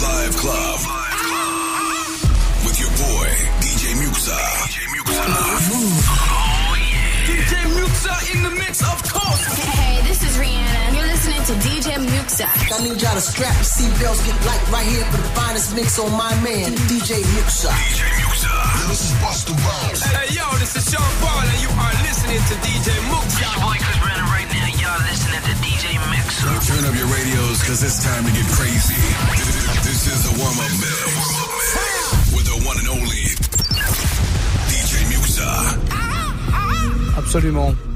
Live Club. With your boy, DJ Muxxa. DJ Muxxa. Oh, DJ Muxxa in the mix, of course. Hey, this is Rihanna. You're listening to DJ Muxxa. I need y'all to strap your seatbelts, get light right here for the finest mix on my man, DJ Muxxa. DJ Muxxa. This is Busta Rhymes. Hey, yo, this is Sean Paul, and you are listening to DJ Muxxa. Listening to DJ Mix. Turn up your radios, cause it's time to get crazy. This is the warm-up mix. With the one and only DJ Muxxa. Absolument.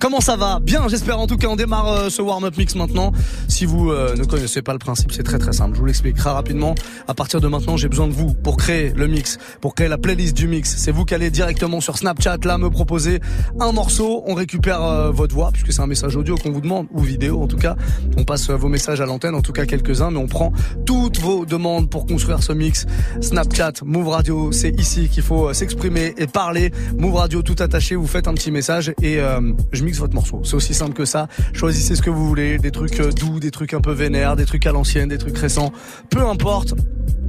Comment ça va? Bien, j'espère en tout cas. On démarre euh, ce warm-up mix maintenant. Si vous euh, ne connaissez pas le principe, c'est très très simple. Je vous l'explique très rapidement. À partir de maintenant, j'ai besoin de vous pour créer le mix, pour créer la playlist du mix. C'est vous qui allez directement sur Snapchat là me proposer un morceau. On récupère euh, votre voix puisque c'est un message audio qu'on vous demande ou vidéo en tout cas. On passe vos messages à l'antenne, en tout cas quelques-uns, mais on prend toutes vos demandes pour construire ce mix. Snapchat, Move Radio, c'est ici qu'il faut s'exprimer et parler. Move Radio tout attaché, vous faites un petit message et je votre morceau. C'est aussi simple que ça. Choisissez ce que vous voulez, des trucs euh, doux, des trucs un peu vénères, des trucs à l'ancienne, des trucs récents. Peu importe.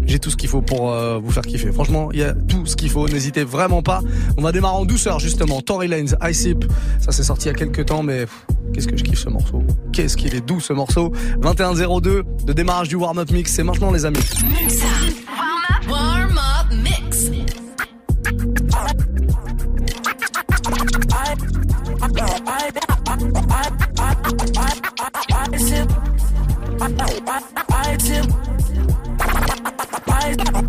J'ai tout ce qu'il faut pour euh, vous faire kiffer. Franchement, il y a tout ce qu'il faut. N'hésitez vraiment pas. On va démarrer en douceur justement. Tory Lanez, Sip. Ça c'est sorti il y a quelques temps, mais qu'est-ce que je kiffe ce morceau. Qu'est-ce qu'il est doux ce morceau. 21.02 de démarrage du warm-up mix. C'est maintenant les amis. Up mix. I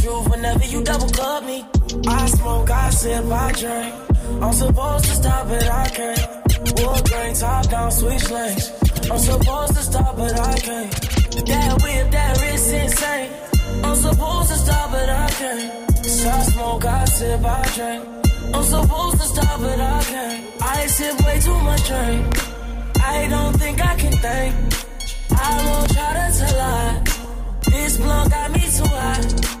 truth whenever you double cup me. I smoke, I sip, I drink. I'm supposed to stop, but I can't. Wood grain, top down, switch lanes. I'm supposed to stop, but I can't. That whip, that wrist insane. I'm supposed to stop, but I can't. So I smoke, I sip, I drink. I'm supposed to stop, but I can't. I sip way too much drink. I don't think I can think. I won't try to tell lies. This blunt got me too high.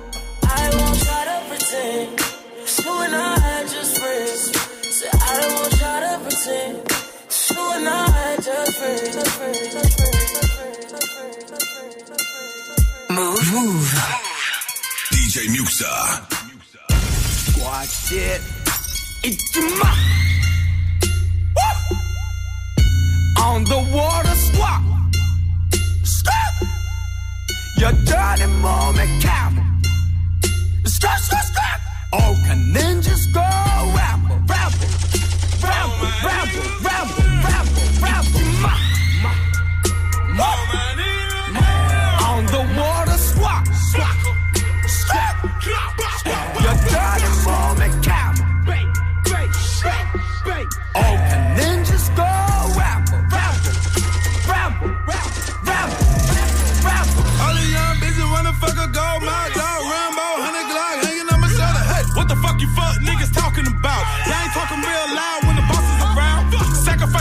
I won't try. You and I are just friends. Say I don't want try to pretend. You and I are just friends. Move. Move. DJ Muxxa. Watch it. It's your ma. On the water swap. Stop. Your dirty moment camel. Stop, stop, Oh, can ninjas go ramble, ramble, ramble, ramble, ramble, ramble, ramble, ma, ma, ma. On the water swap, swap, swap. Your dirty moment camel. Oh, can ninjas go ramble,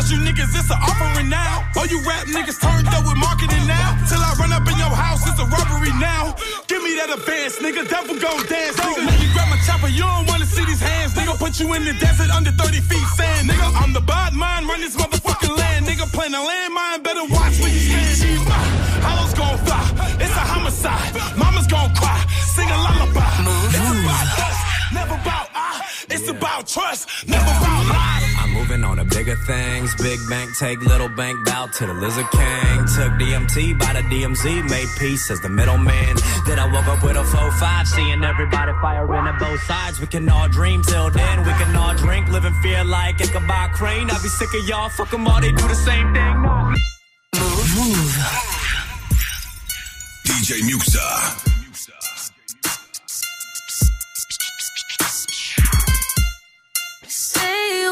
told you niggas it's an offering now. All you rap niggas turned up with marketing now. Till I run up in your house, it's a robbery now. Give me that advance, nigga. Devil go dance, nigga. When you grab my chopper, you don't wanna see these hands, nigga. Put you in the desert under 30 feet sand, nigga. I'm the bad man, run this motherfucking land, nigga. Plan a landmine, better watch where you stand. Hollows gon' fly, it's a homicide. Mama's gon' cry, sing a lullaby. It's about us, never about I. It's about trust, never about lies. I'm moving on to bigger things. Big bank, take little bank, bow to the lizard king. Took DMT by the DMZ, made peace as the middleman. Then I woke up with a 4-5, seeing everybody firing at both sides. We can all dream till then, we can all drink, live in fear like Ichabod Crane. I be sick of y'all, fuck fuck 'em all, they do the same thing. No. DJ Muxxa.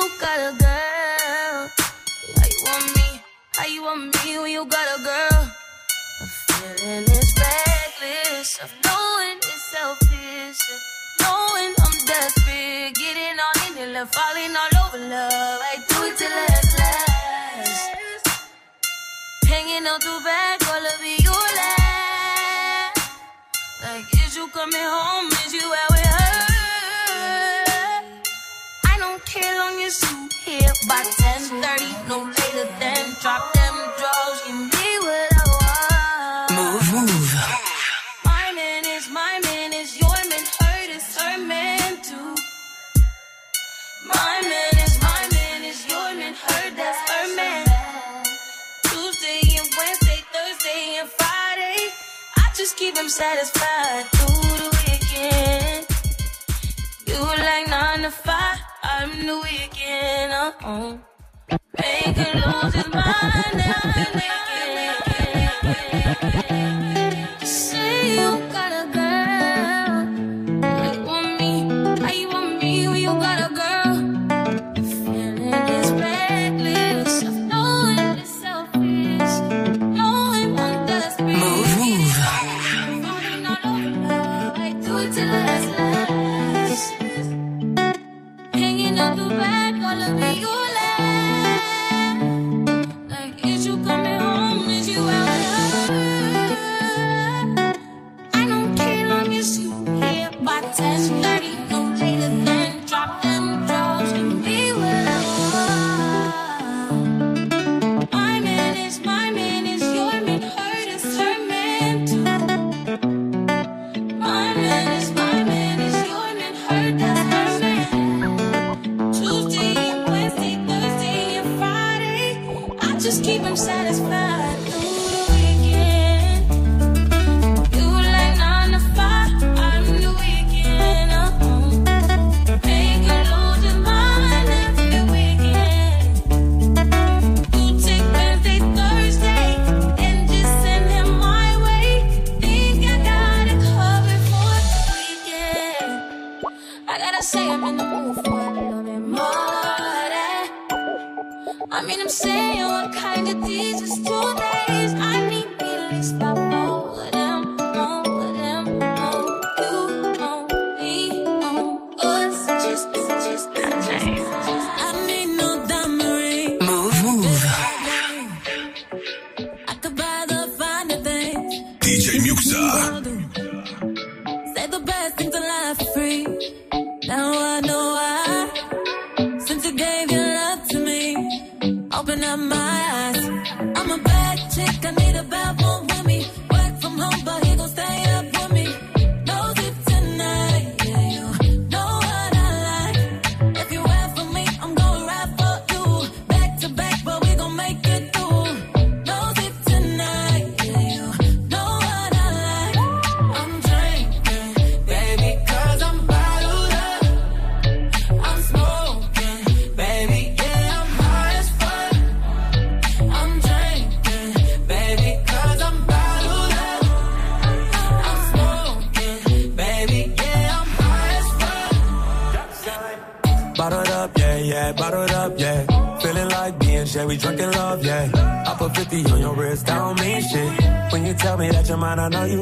You got a girl. How you want me? How you want me when you got a girl? The feeling is reckless of knowing it's selfish. Knowing I'm desperate, getting all in it, love, falling all over love. I do it till last, last. Hanging out too back, all of it, you last. Like, is you coming home? By 10:30, no later than drop them drawers, give me what I want. Move, move. My man is my man is your man, hurt is her man too. My man is my man is your man, that's her man. Tuesday and Wednesday, Thursday and Friday, I just keep him satisfied through the weekend. You like nine to five, I'm the weekend. Uh-uh. Make it lose his mind now. Say you DJ I know you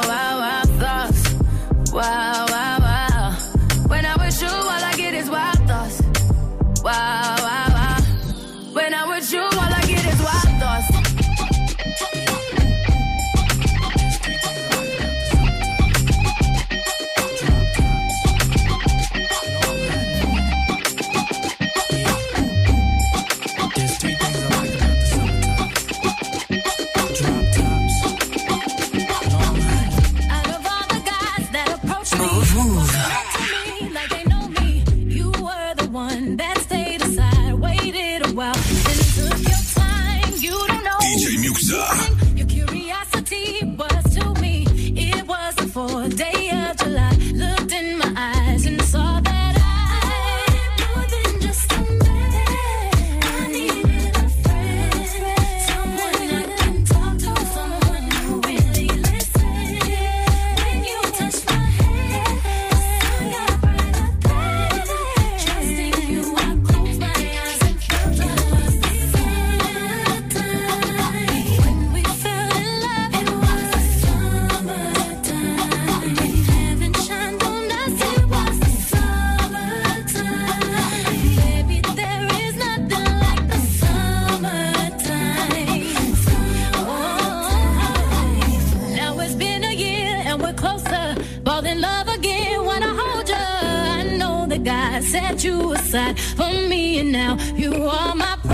set you aside for me, and now you are my.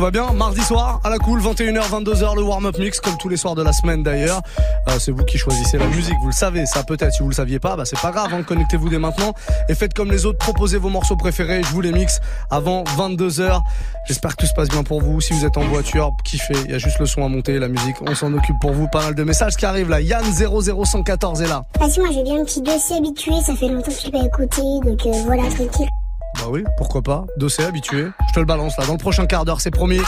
Tout va bien. Mardi soir, à la cool, 21h, 22h, le warm-up mix, comme tous les soirs de la semaine d'ailleurs. Euh, c'est vous qui choisissez la musique, vous le savez, ça peut-être. Si vous le saviez pas, bah c'est pas grave, hein, connectez-vous dès maintenant. Et faites comme les autres, proposez vos morceaux préférés, je vous les mixe avant 22h. J'espère que tout se passe bien pour vous. Si vous êtes en voiture, kiffez, il y a juste le son à monter, la musique, on s'en occupe pour vous. Pas mal de messages qui arrivent là. Yann 00114 est là. Vas-y, moi j'ai bien un petit dossier habitué, ça fait longtemps que je l'ai pas écouté, donc euh, voilà, tranquille. Oui, pourquoi pas. Dossier habitué. Je te le balance là dans le prochain quart d'heure, c'est promis.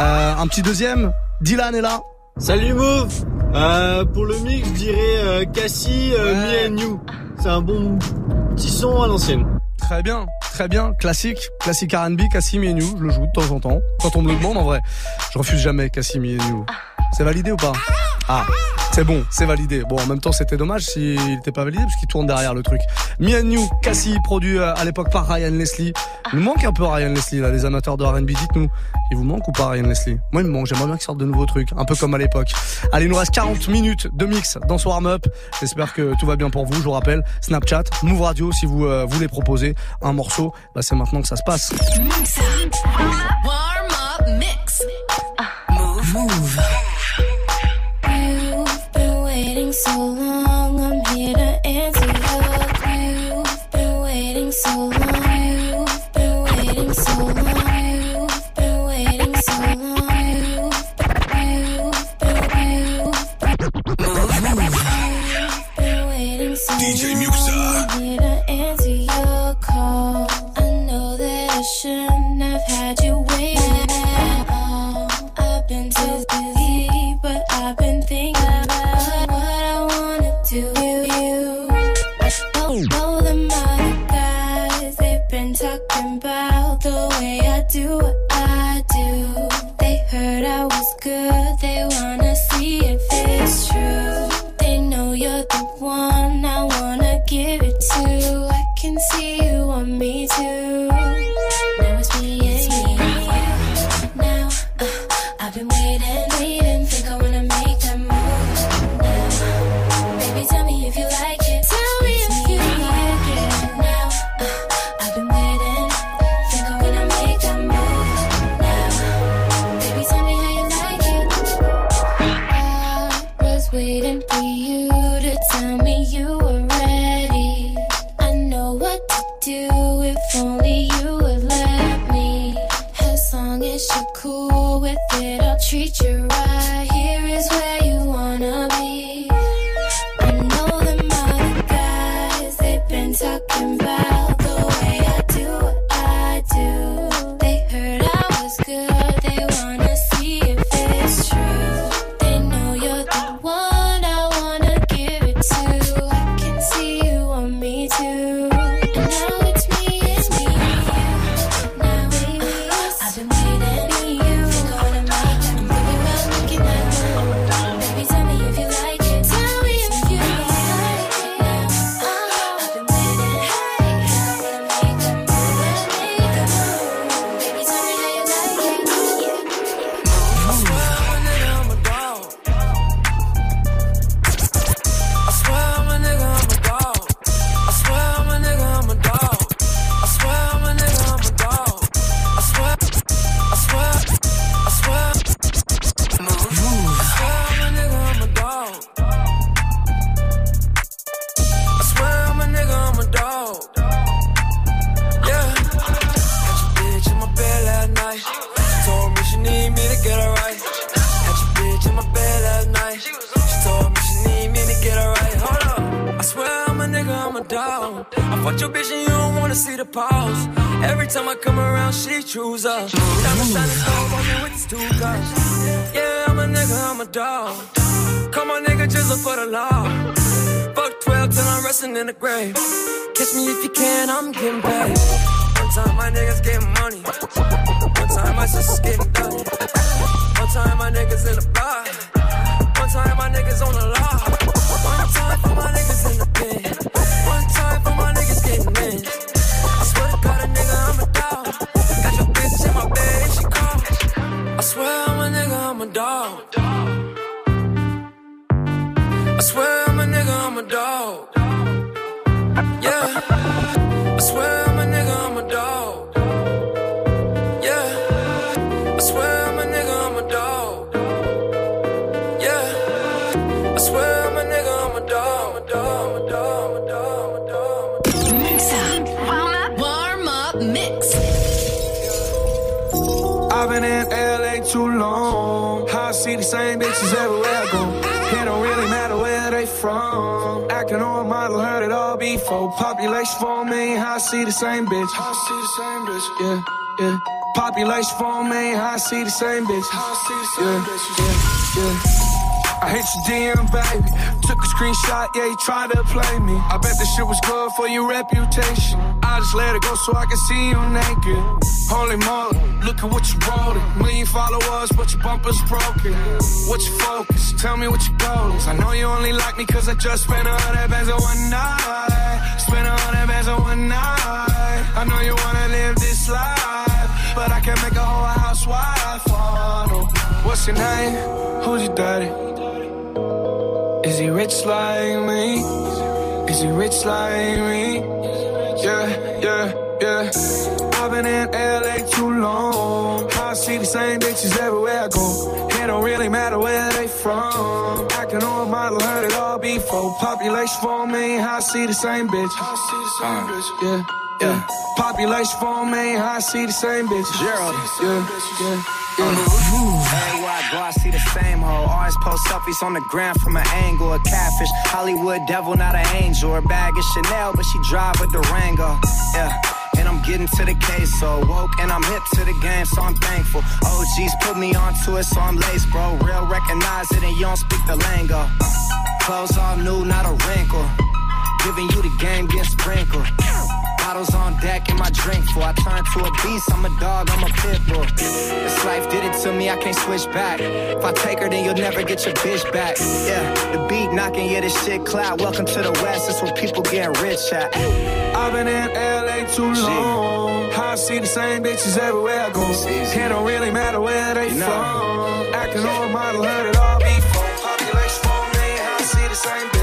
Euh, un petit deuxième. Dylan est là. Salut Move euh, Pour le mix, je dirais euh, Cassie, euh, Me and You. C'est un bon petit son à l'ancienne. Très bien, très bien. Classique, classique R&B, Cassim et New. Je le joue de temps en temps. Quand on me le demande, en vrai. Je refuse jamais Cassim et New. C'est validé ou pas? Ah, c'est bon, c'est validé. Bon, en même temps, c'était dommage s'il n'était pas validé parce qu'il tourne derrière le truc. And You, Cassie, produit euh, à l'époque par Ryan Leslie. Il nous manque un peu Ryan Leslie, là, les amateurs de R&B. Dites-nous, il vous manque ou pas Ryan Leslie? Moi, il me manque. J'aimerais bien qu'il sorte de nouveaux trucs, un peu comme à l'époque. Allez, il nous reste 40 minutes de mix dans ce warm-up. J'espère que tout va bien pour vous. Je vous rappelle, Snapchat, Move Radio, si vous euh, voulez proposer un morceau, bah, c'est maintenant que ça se passe. Waiting for you to tell me you resting in the grave. Kiss me if you can, I'm getting paid. One time my niggas getting money. One time my sisters getting dirty. One time my niggas in the bar. One time my niggas on the law. One time for my niggas in the pen. One time for my niggas getting in. I swear to God, a nigga, I'm a dog. Got your bitch in my bed and she call. I swear I'm a nigga, I'm a dog. I swear Yeah. I swear I'm a nigga, I'm a dog. Yeah. I swear I'm a nigga, I'm a dog. Yeah. I swear I'm a nigga, I'm a dog. A dog, a dog, a dog, a dog. Mix up. Warm up. Warm up mix. I've been in LA too long. I see the same bitches everywhere I go. It all before. Population four million, I see the same bitch. I see the same bitch. Yeah, yeah. Population four million, I see the same bitch. I see the same bitch. Yeah, yeah. I hit your DM, baby. Took a screenshot, yeah, you tried to play me. I bet this shit was good for your reputation. I just let it go so I can see you naked. Holy moly, look at what you wrote. Million followers, but your bumper's broken. What's your focus? Tell me what your goal is. I know you only like me cause I just spent a hundred bands on one night. Spent a hundred bands on one night. I know you wanna live this life, but I can't make a whole housewife. Oh, no. What's your name? Who's your daddy? Is he rich like me? Is he rich like me? Yeah, yeah, yeah. I've been in LA too long. I see the same bitches everywhere I go. It don't really matter where from. Acting on model, heard it all before. Population four million, I see the same bitch. I see the same uh, bitch. Yeah. Yeah. Population four million, I see the same bitch. Gerald. Yeah, yeah, yeah. I uh, go, I see the same hoe. Always post selfies on the ground from an angle. A catfish, Hollywood devil, not an angel. Her bag is Chanel, but she drive a Durango. Yeah. And I'm getting to the case, so woke and I'm hip to the game, so I'm thankful. OGs put me onto it, so I'm laced, bro. Real recognize it, and you don't speak the lingo. Clothes all new, not a wrinkle. Giving you the game, get sprinkled. Bottles on deck and my drink full. I turn to a beast, I'm a dog, I'm a pit bull. This life did it to me, I can't switch back. If I take her, then you'll never get your bitch back. Yeah, the beat knocking, yeah, this shit cloud. Welcome to the West, that's where people getting rich at. I've been in LA too long. I see the same bitches everywhere I go. It don't really matter where they from. Acting on a model, heard it all before. Population four million, I see the same bitch. Same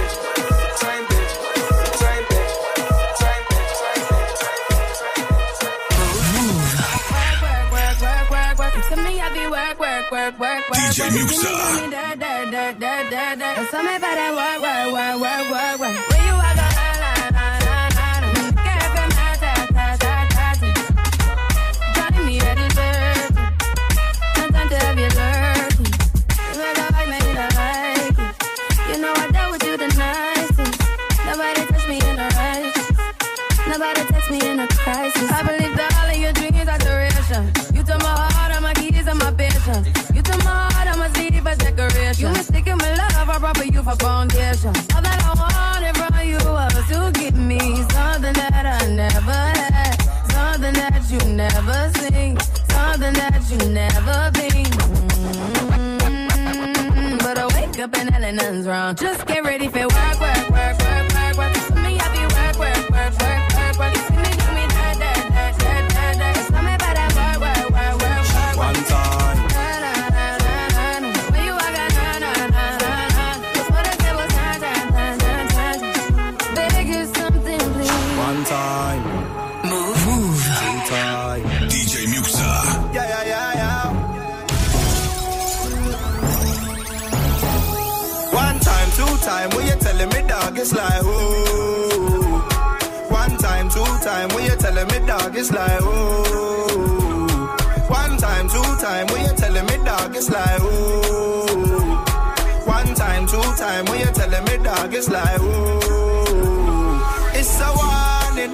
work, work, work. DJ work. Muxxa. Give me na, na, na, na. Girl, come out, ta, ta, never seen, something that you never been. Mm, But I wake up and nothing's wrong. Just get ready for work, work, work, dog, it's like ooh. One time, two time, when you telling me dog, it's like ooh. One time, two time, when you telling me dog, it's like ooh. It's a warning,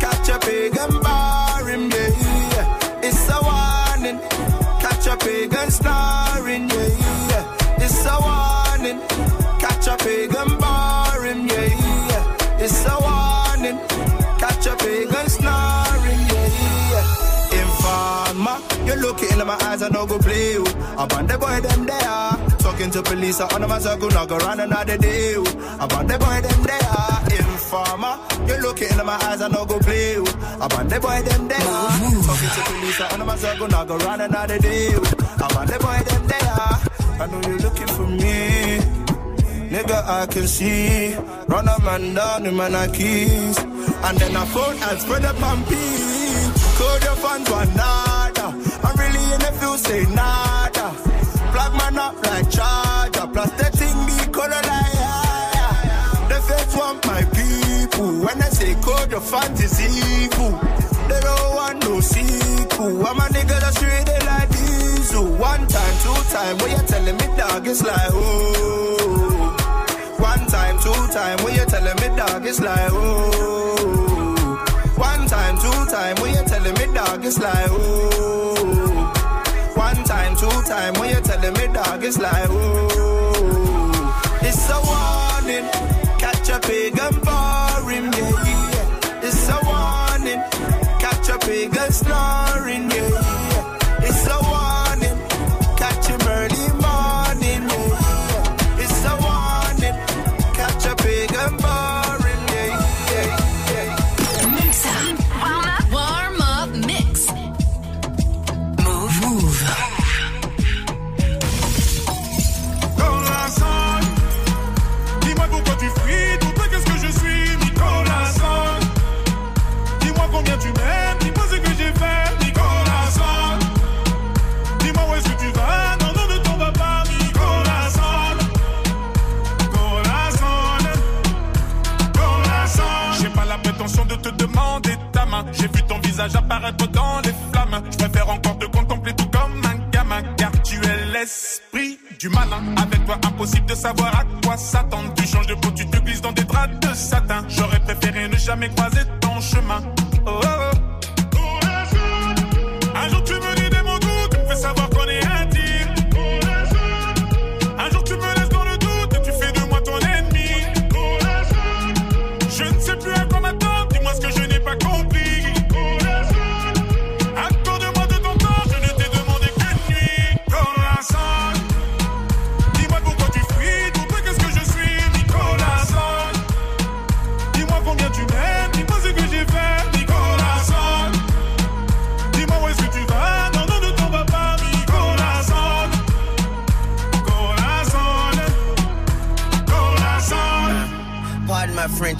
Catch a pagan barring, yeah, yeah. It's a warning. Catch a pagan snoring, yeah, yeah. Look into my eyes, I no go play you. About the boy them there. Talking to police, I on my circle, not go run another day. About the boy them there. Informer, you look into my eyes, I no go play you. About the boy them there. Talking to police, I on my circle, not go run another day. About the boy them there. I know you're looking for me. Nigga, I can see. Run a man down in my keys. And then I phone and spread up on peace. Code your fans one I'm really in the field, say nada. Plug man up like charger. Plus the thing be color like yeah. The feds want my people. When I say code fans is evil. They don't want no sequel. I'm a nigga that's really like diesel. One time, two time, when you telling me dog, it's like oh. One time, two time, when you telling me dog, it's like oh. One time, two time, when you telling me dog, it's like ooh. One time, two time, when you telling me dog, it's like ooh. It's a warning, catch a pagan boring, yeah, yeah. It's a warning, catch a pagan snoring, visage dans les flammes. Je préfère encore te contempler tout comme un gamin, car tu es l'esprit du malin. Avec toi, impossible de savoir à quoi s'attendre. Tu changes de peau, tu te glisses dans des draps de satin. J'aurais préféré ne jamais croiser ton chemin. Oh, oh, oh.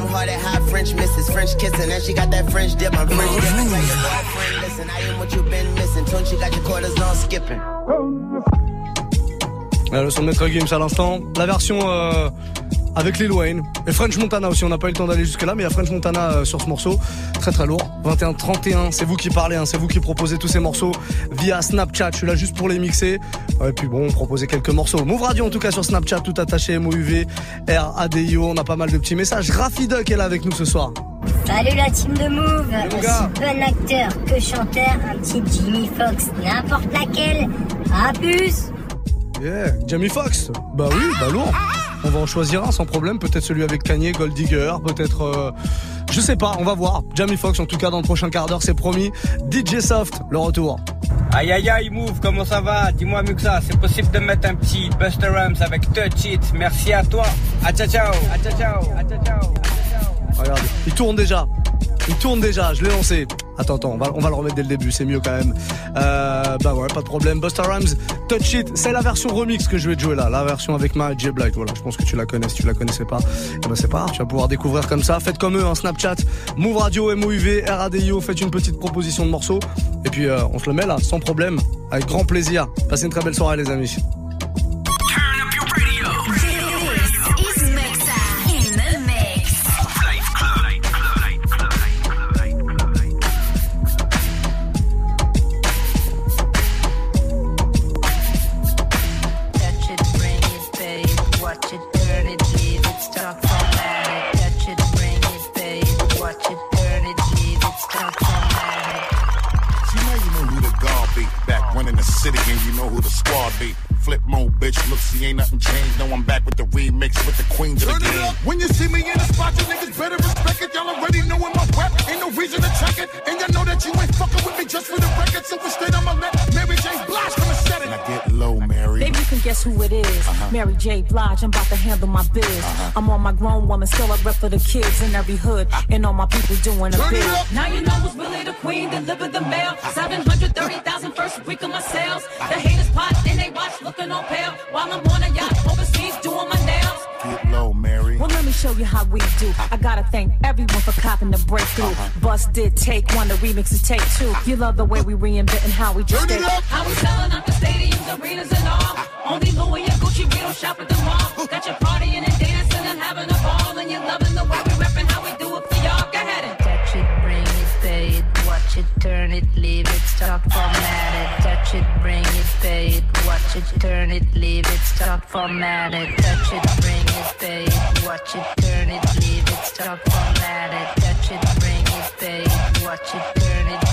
Warm hearted, hot French misses, French kissing, and she got that French dip. I'm French dipping. Tell your boyfriend, listen, I am what you've been missing. Tune, she got your quarters on skipping. Euh, le son de Maître Gims à l'instant. La version euh, avec Lil Wayne. Et French Montana aussi. On n'a pas eu le temps d'aller jusque là, mais il y a French Montana euh, sur ce morceau. Très très lourd. 21-31. C'est vous qui parlez, hein, c'est vous qui proposez tous ces morceaux via Snapchat. Je suis là juste pour les mixer. Et puis bon, proposer quelques morceaux. Move Radio en tout cas sur Snapchat, tout attaché, MOUV, R, ADIO. On a pas mal de petits messages. Rafi Duck est là avec nous ce soir. Salut la team de Move, aussi bon acteur que chanteur, un petit Jimmy Fox, n'importe laquelle. À plus Yeah, Jamie Foxx. Bah oui, bah lourd. On va en choisir un sans problème. Peut-être celui avec Kanye, Gold Digger. Peut-être, euh, je sais pas. On va voir. Jamie Foxx en tout cas dans le prochain quart d'heure, c'est promis. DJ Soft, le retour. Aïe aïe aïe Move, comment ça va? Dis-moi Muxa, c'est possible de mettre un petit Buster Rams avec Touch It? Merci à toi. A ciao ciao. A ciao ciao. A ciao ciao. Regarde, il tourne déjà. Il tourne déjà, je l'ai lancé. Attends, attends, on va, le remettre dès le début, c'est mieux quand même. Euh, bah ouais, pas de problème. Buster Rhymes, Touch It, c'est la version remix que je vais te jouer là. La version avec ma J Blight, voilà. Je pense que tu la connais, si tu la connaissais pas. Eh ben c'est pas grave, tu vas pouvoir découvrir comme ça. Faites comme eux, un Snapchat, Move Radio, MOUV, RADIO, faites une petite proposition de morceau. Et puis euh, on se le met là, sans problème, avec grand plaisir. Passez une très belle soirée les amis. J. Blige, I'm about to handle my biz. Uh-huh. I'm on my grown woman, still a rep for the kids in every hood. And all my people doing a Turn it bid. Now you know who's really the queen, deliver the mail. 730,000 first week of my sales. The haters pot and they watch looking on pale. While I'm on you how we do. I gotta thank everyone for copping the breakthrough. Uh-huh. Bust did take one, the remix is take two. You love the way we reinventing how we just Turn it up. How we selling out the stadiums, arenas, and all. Only Louis and Gucci, we don't shop at the mall. Got you partying and dancing and having a ball, and you're loving the way we repping how we do it for y'all. Go ahead and Touch it, bring it, babe. Watch it, turn it, leave it, stop, format it. Touch it, bring it, babe. Watch it, turn it, leave it, stop, format it. Touch it, bring it, babe. Watch it, turn it, leave it, stop, format it. Touch it, bring it, babe. Watch it, turn it,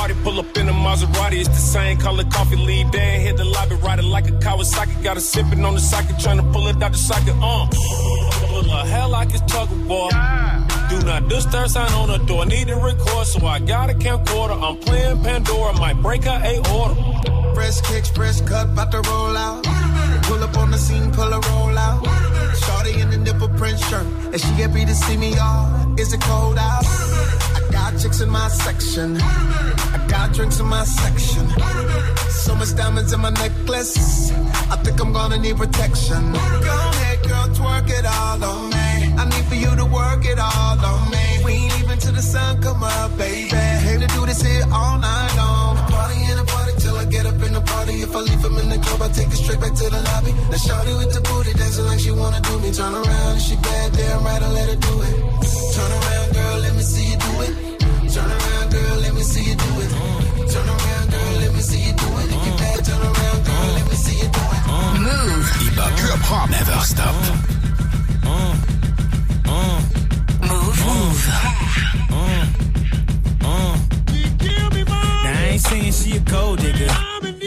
party. Pull up in a Maserati. It's the same color coffee. Lead there, hit the lobby, ride it like a Kawasaki. Got a sipping on the socket, trying to pull it out the socket. Uh, pull the hell like it's tug of war. Do not disturb sign on the door. Need to record, so I got a camcorder. I'm playing Pandora, might break her a order. Fresh kicks, press cut, about to roll out. Pull up on the scene, pull a roll out. Print shirt, and she happy to see me, y'all. Is it cold out? I got chicks in my section. I got drinks in my section. So much diamonds in my necklace. I think I'm gonna need protection. Go ahead, girl, twerk it all on me. I need for you to work it all on me. We ain't even till the sun come up, baby. Aim to do this here all night long. Up the. If I leave him in the club, I take it straight back to the lobby. Now shorty with the booty dancing like she wanna do me. Turn around and she bad, damn right, I let her do it. Turn around, girl, let me see you do it. Turn around, girl, let me see you do it. Turn around, girl, let me see you do it. If you bad, turn around, girl, let me see you do it. Mouv. Hip hop never stop. Mouv. Mouv. Now I ain't saying she a gold digger,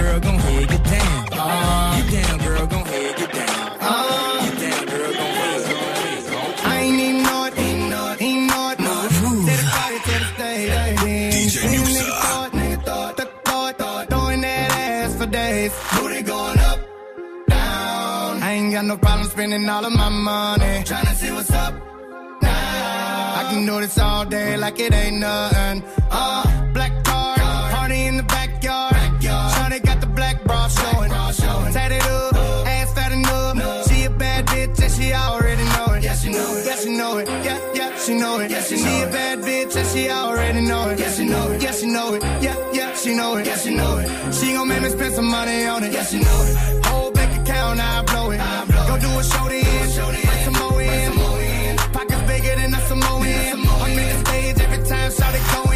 Get down, girl, gon' head, get down. Get down, girl, gon' head, get down. Get down, girl, gon' head, gon' head. I ain't even know it, ain't know it, ain't know it. To the party, to the stage. DJ Muxxa. Nigga thought, thought, thought, thought, throwing that ass for days. Booty going up, down. I ain't got no problem spending all of my money. Tryna see what's up now. I can do this all day like it ain't nothing. Uh, she know it. Yeah, she, she a bad bitch and she already know it. Yeah, she know it. Yeah, she know it. Yeah, yeah, she know it. Yeah, she know it. She gon' make me spend some money on it. Yeah, she know it. Whole bank account, I blow it. I blow Go do a show then. Bring some more in. Pockets bigger than a Samoan. I'm in the stage every time, shout it go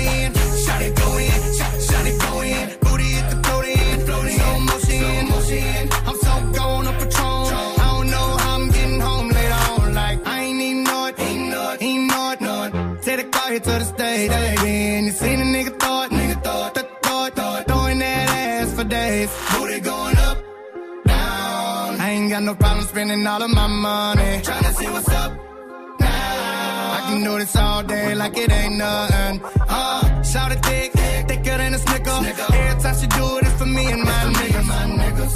got no problem spending all of my money. Tryna see what's up. I can do this all day like it ain't nothing. Uh, shout it thick, thicker than a snicker. Every time she do it, it's for me and my niggas.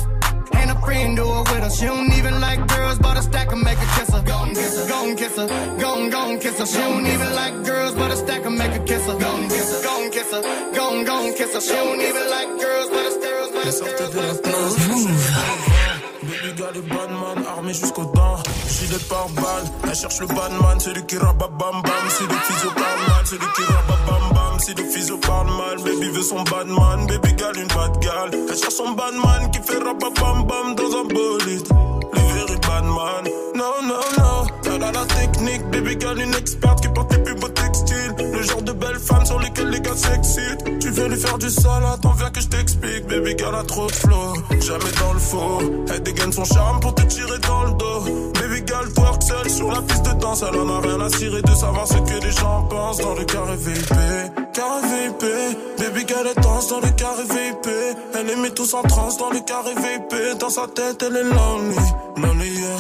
Ain't a friend do it with her. She don't even like girls, but a stack and make her kiss her. Go and kiss her, go and kiss her, go and go and kiss her. She don't even like girls, but a stack and make her kiss her. Go and kiss her, go and kiss her, go and go and kiss her. She don't even like girls, but a girls, but a girls, but a Baby gars, les bad man, armés jusqu'aux dents. Gilet par balle, elle cherche le bad man, celui qui rabat bam bam. Si le physio parle mal, celui qui rabat bam bam. Si le physio parle mal, baby veut son bad man. Baby gal, une bad gal. Elle cherche son bad man qui fait rabat bam bam dans un bolide. Le very bad man, non, non, non. Elle a la technique, baby gal, une experte qui porte les plus genre de belle femme sur lesquelles les gars s'excitent. Tu veux lui faire du sale, attends, viens que je t'explique. Baby gal a trop de flow, jamais dans le faux. Elle dégaine son charme pour te tirer dans le dos. Baby gal twerk seule sur la piste de danse. Elle en a rien à cirer de savoir ce que les gens pensent dans le carré VIP. Carré VIP, baby gal elle danse dans le carré VIP. Elle les met tous en transe dans le carré VIP. Dans sa tête, elle est lonely, lonely, yeah.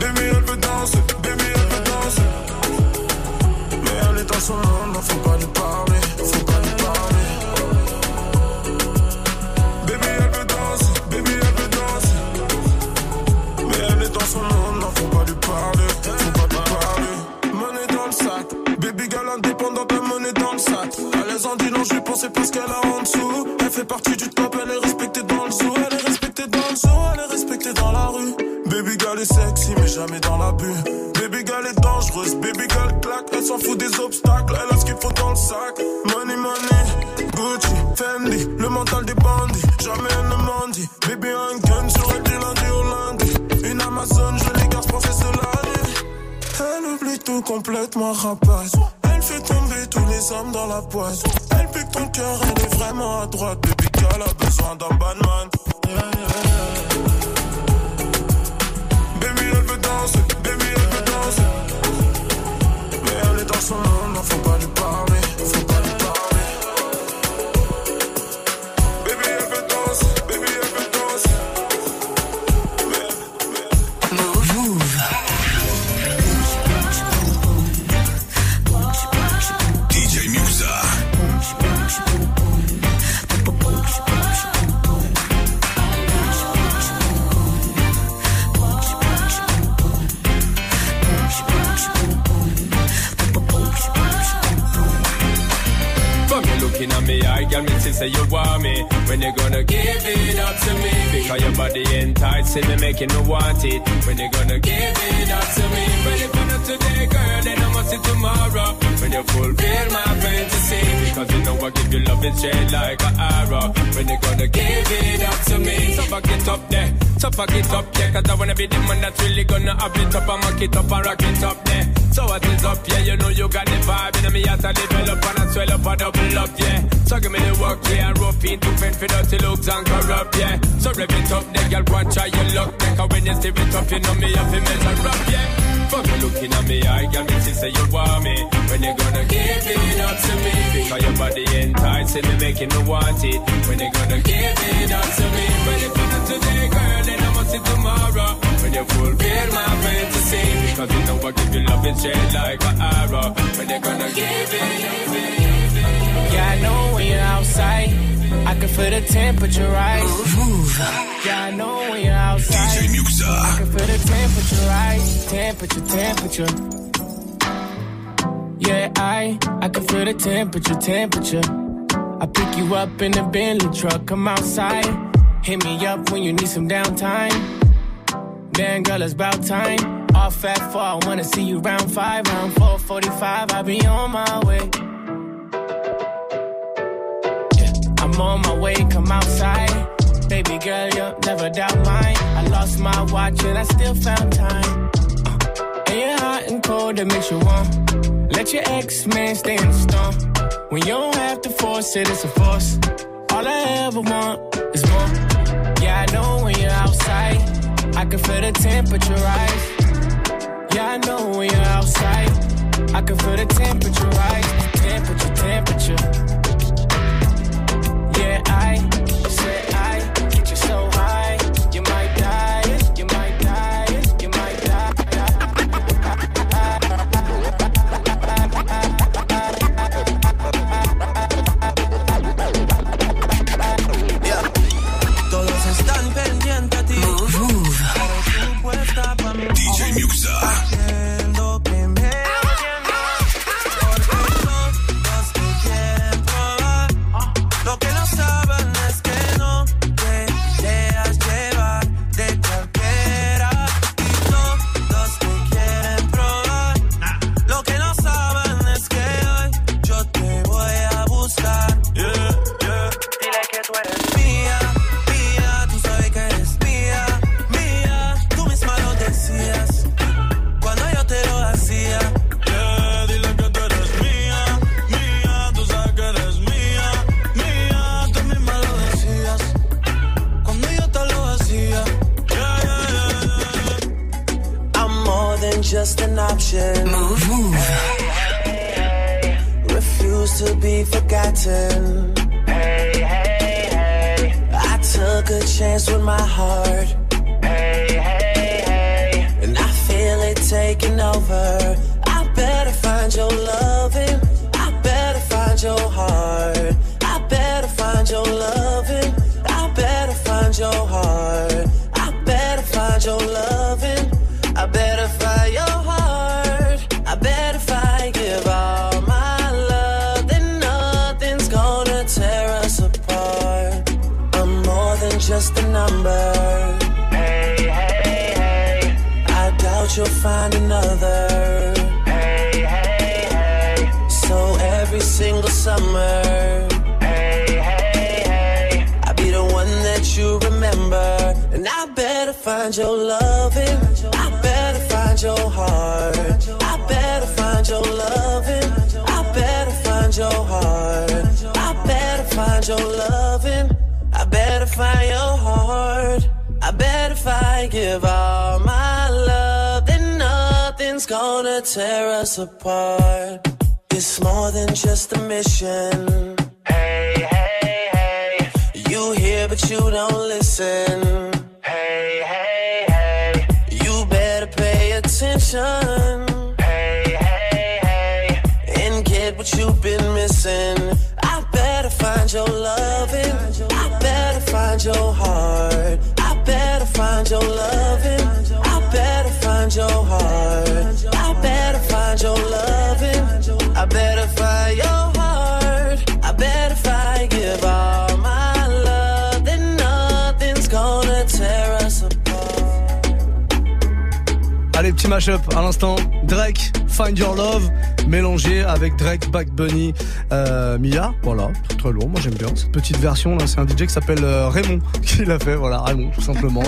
Baby, elle veut danser, son pas lui parler, faut pas lui parler. Baby, elle veut danser, baby, elle veut danser. Mais elle est dans son monde, non, faut pas lui parler, faut pas lui parler. Monnaie dans le sac, baby girl indépendante, la monnaie dans le sac. Elle les en dit non, je lui pensais parce qu'elle a en dessous. Elle fait partie du top, elle est respectée dans le zoo, elle est respectée dans le zoo, elle est respectée dans la rue. Baby girl est sexy, mais jamais dans l'abus. Baby girl est dangereuse, baby girl claque, elle s'en fout des obstacles, elle a ce qu'il faut dans le sac. Money, money, Gucci, Fendi, le mental des bandits, jamais elle ne mendie. Baby un gun elle du lundi au lundi. Une Amazon, je les garde français l'année. Elle oublie tout complètement rapace. Elle fait tomber tous les hommes dans la boîte. Elle pique ton cœur, elle est vraiment à droite. Baby girl a besoin d'un badman. Yeah. Danser, baby, elle danser. Mais elle est dans son monde, faut pas me, making me want it. When you gonna give it up to me? But if not today, girl, then I must see tomorrow. When you fulfill my fantasy, because you know I give you love and straight like an arrow. When you gonna give it up to me? So fuck it up there, so fuck it up yeah. Cause I wanna be the man that's really gonna have it up and mock it up and rock it up there. So what is up, yeah? You know you got the vibe, and me has to develop and I swell up and double up, yeah. So give me the work, yeah, rope into fend for dirty looks and corrupt, yeah. So rev it up, there, girl, go and try your luck. Cause when you steer it up, you know me have to measure up, yeah. Fuck you looking at me, I got me say you want me. When you gonna give it up to me? Because your body enticing me, making me want it. When you gonna give it up to me? When you put it today, girl, then I must see tomorrow. When you fulfill my fantasy. Because you know I give you love and straight like an arrow. When you gonna give it, Yeah, I know when you're outside. I can feel the temperature rise. Mouv. Yeah, I know when you're outside. DJ Muxxa. I can feel the temperature rise. Temperature, temperature. Yeah, I I can feel the temperature, temperature. I pick you up in the Bentley truck, come outside. Hit me up when you need some downtime. Man, girl, it's about time. Off at four, I wanna see you round five, round four forty-five. I'll be on my way. I'm on my way, come outside. Baby girl, you'll never doubt mine. I lost my watch and I still found time. Uh, and you're hot and cold, that makes you warm. Let your ex man stay in the storm. When you don't have to force it, it's a force. All I ever want is more. Yeah, I know when you're outside, I can feel the temperature rise. Yeah, I know when you're outside, I can feel the temperature rise. Temperature, temperature. Said I a chance with my heart. Hey, hey, hey. And I feel it taking over. I better find your loving. Find another. Hey, hey, hey. So every single summer. Hey, hey, hey. I'll be the one that you remember. And I better find your loving. I better find your heart. I better find your loving. I better find your heart. I better find your loving. I better find your heart. I bet if I give all my nothing's gonna tear us apart. It's more than just a mission. Hey, hey, hey. You hear, but you don't listen. Hey, hey, hey. You better pay attention. Hey, hey, hey. And get what you've been missing. I better find your loving. I better find your heart. I better find your loving. I better find your heart. Allez, petit mashup à l'instant. Drake, Find Your Love, mélangé avec Drake, Back Bunny, euh, Mia. Voilà, très, très lourd. Moi j'aime bien cette petite version. là C'est un DJ qui s'appelle euh, Raymond qui l'a fait. Voilà, Raymond tout simplement.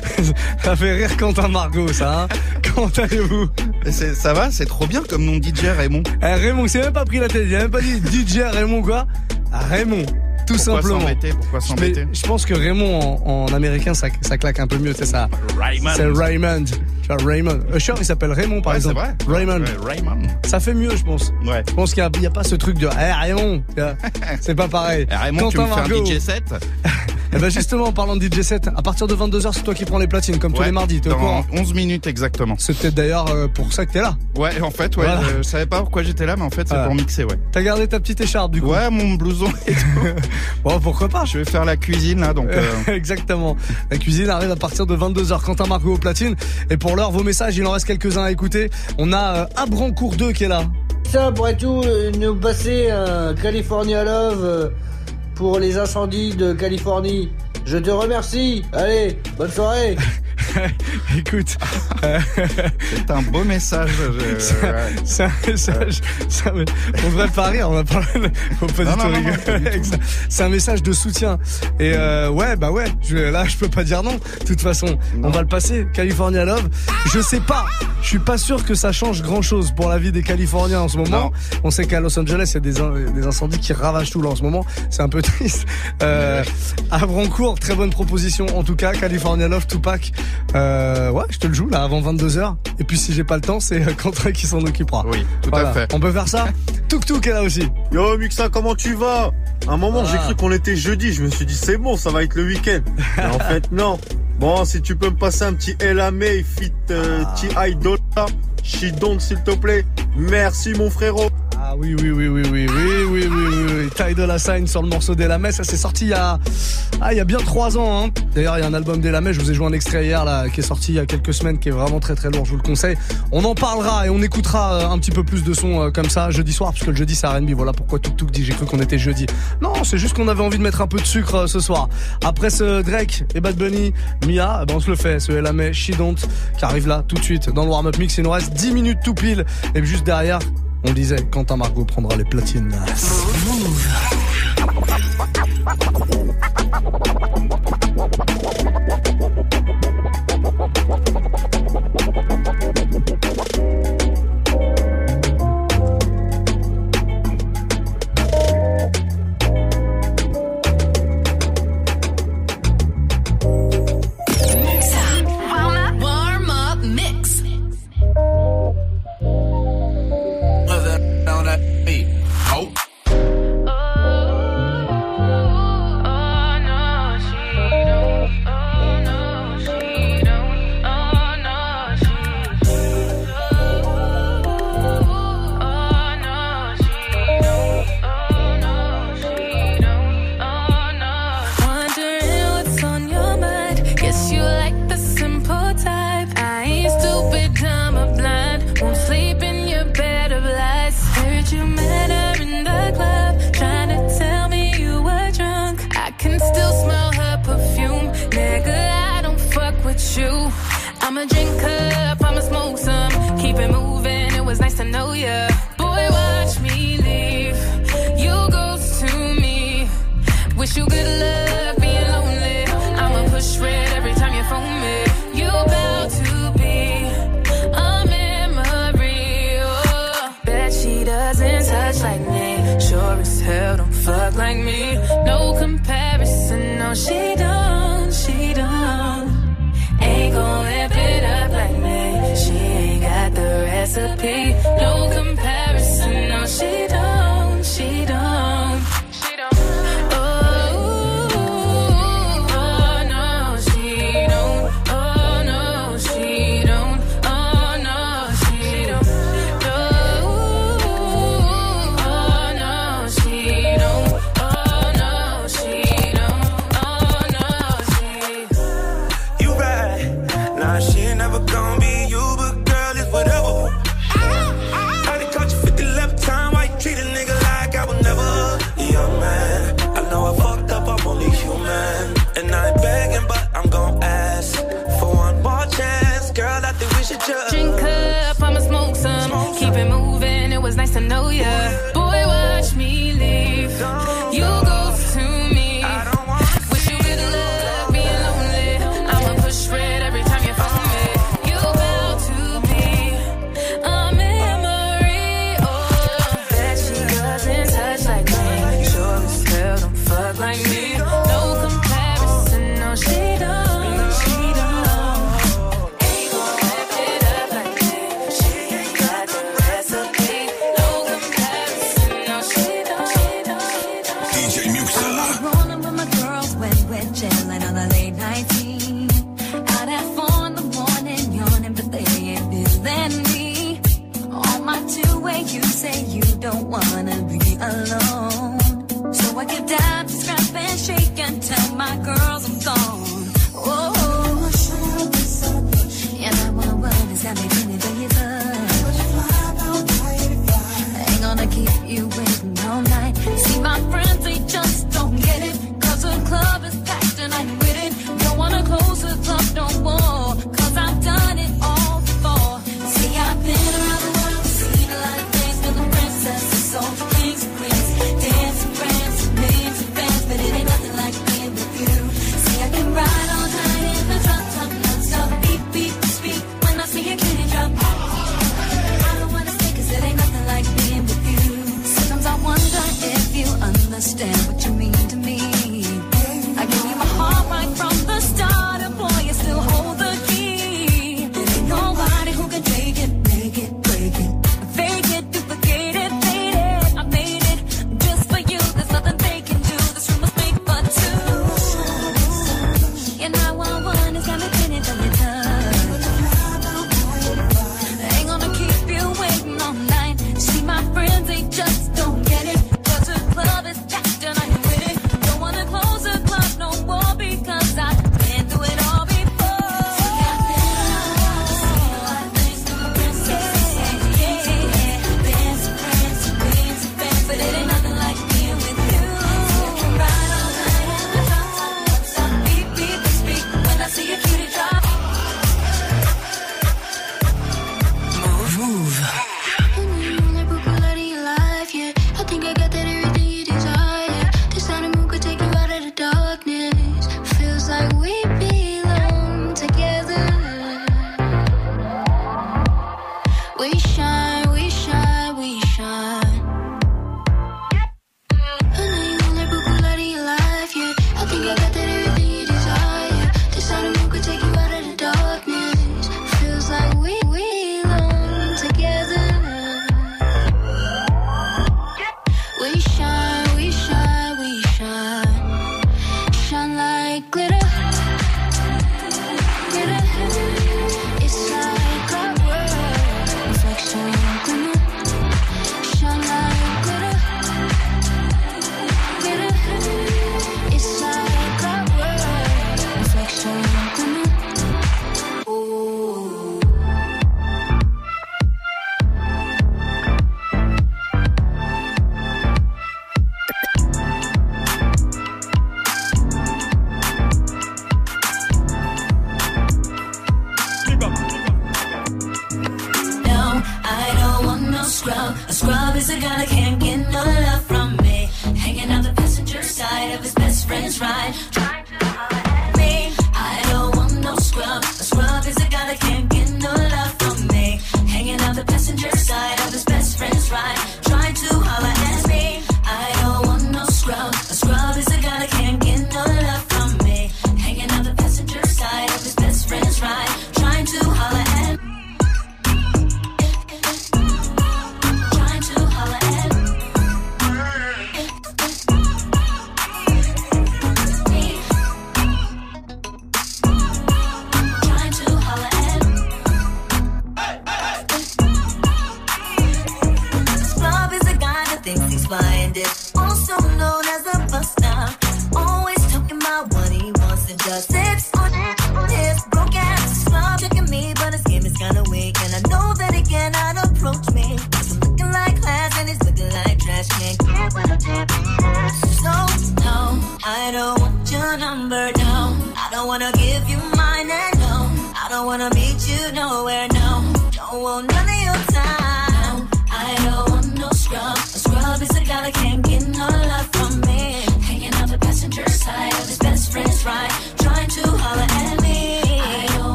ça fait rire Quentin Margot ça. Hein Comment allez-vous C'est- Ça va, c'est trop bien comme nom de DJ Raymond. Eh, Raymond, il s'est même pas pris la tête. Il a même pas dit DJ Raymond quoi. Ah, Raymond. Tout Pourquoi simplement. s'embêter Pourquoi s'embêter je pense que Raymond en, en américain ça, ça claque un peu mieux, c'est ça. Raymond. C'est Raymond. Tu vois, Raymond. Usher il s'appelle Raymond par Ouais, c'est exemple. vrai. Raymond. Raymond. Ça fait mieux, je pense. Ouais. Je pense qu'il n'y a, pas ce truc de Eh Raymond. C'est pas pareil. Eh, Raymond, tu me Quentin fais un. DJ set Eh ben justement, en parlant de DJ set, à partir de 22h, c'est toi qui prends les platines, comme tous les mardis. T'es au Dans courant 11 minutes exactement. C'est peut-être d'ailleurs euh, pour ça que t'es là. Ouais, en fait, ouais, Voilà. je savais pas pourquoi j'étais là, mais en fait, c'est pour mixer, ouais. T'as gardé ta petite écharpe du coup Ouais, mon blouson et tout. Bon, pourquoi pas Je vais faire la cuisine là, donc. euh, Exactement. La cuisine arrive à partir de 22h. Quentin Margot au platine. Et pour l'heure, vos messages, il en reste quelques-uns à écouter. On a euh, Abrancourt 2 qui est là. Ça pourrait tout euh, nous passer un California Love euh, pour les incendies de Californie. Je te remercie. Allez, bonne soirée. Écoute, euh, c'est un beau message. je- c'est un- un message. un- on devrait pas rire, on va pas. Faut pas Non, du tout rigoler. C'est un message de soutien. Et euh, ouais, bah ouais. Je, là, je peux pas dire non. De toute façon, on va le passer. California Love. Je sais pas. Je suis pas sûr que ça change grand chose pour la vie des Californiens en ce moment. Non. On sait qu'à Los Angeles, il y a des, in- des incendies qui ravagent tout là en ce moment. C'est un peu triste. Euh, à Brancourt, très bonne proposition. En tout cas, California Love, Tupac. Euh, ouais, je te le joue là avant 22h. Et puis si j'ai pas le temps, c'est euh, Quentin qui s'en occupera. Oui, tout Voilà. à fait. On peut faire ça Tuk Tuk est là aussi. Yo Muxa, comment tu vas? À un moment, j'ai cru qu'on était jeudi. Je me suis dit, c'est bon, ça va être le week-end. Mais en fait, non. Bon, si tu peux me passer un petit LMA fit euh, Ah. T.I. Dolla, She Don't, s'il te plaît. Merci, mon frérot. Ah oui, oui, oui, oui, oui, oui, oui, oui, oui, oui. Taille de la Sign sur le morceau d'Elamé, ça s'est sorti il y a, ah, il y a bien trois ans, hein. D'ailleurs, il y a un album d'Elamé, je vous ai joué un extrait hier, là, qui est sorti il y a quelques semaines, qui est vraiment très très lourd, je vous le conseille. On en parlera et on écoutera euh, un petit peu plus de son euh, comme ça jeudi soir, parce que le jeudi c'est R&B, voilà pourquoi Tuk Tuk dit j'ai cru qu'on était jeudi. Non, c'est juste qu'on avait envie de mettre un peu de sucre euh, ce soir. Après ce Drake et Bad Bunny, Mia, eh ben on se le fait, ce Elamé, She Don't, qui arrive là tout de suite dans le warm-up mix, il nous reste 10 minutes tout pile, et juste derrière, on disait, Quentin Margot prendra les platines. I'ma drink up, I'ma smoke some. Keep it moving. It was nice to know ya. Boy, watch me leave. You ghost to me. Wish you good luck being lonely. I'ma push red every time you phone me. You about to be a memory. Oh, bet she doesn't touch like me. Sure as hell don't fuck like me. No comparison, no she don't, recipe. No comparison, no she don't,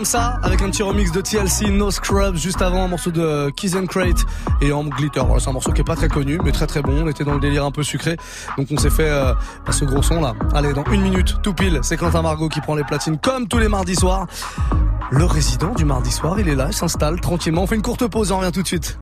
comme ça, avec un petit remix de TLC No Scrubs, juste avant un morceau de Keys and Crate et Amp Glitter. Voilà, c'est un morceau qui est pas très connu, mais très très bon. On était dans le délire un peu sucré, donc on s'est fait euh, ce gros son là. Allez, dans une minute, tout pile, c'est Quentin Margot qui prend les platines comme tous les mardis soirs. Le résident du mardi soir, il est là, il s'installe tranquillement. On fait une courte pause, on revient tout de suite.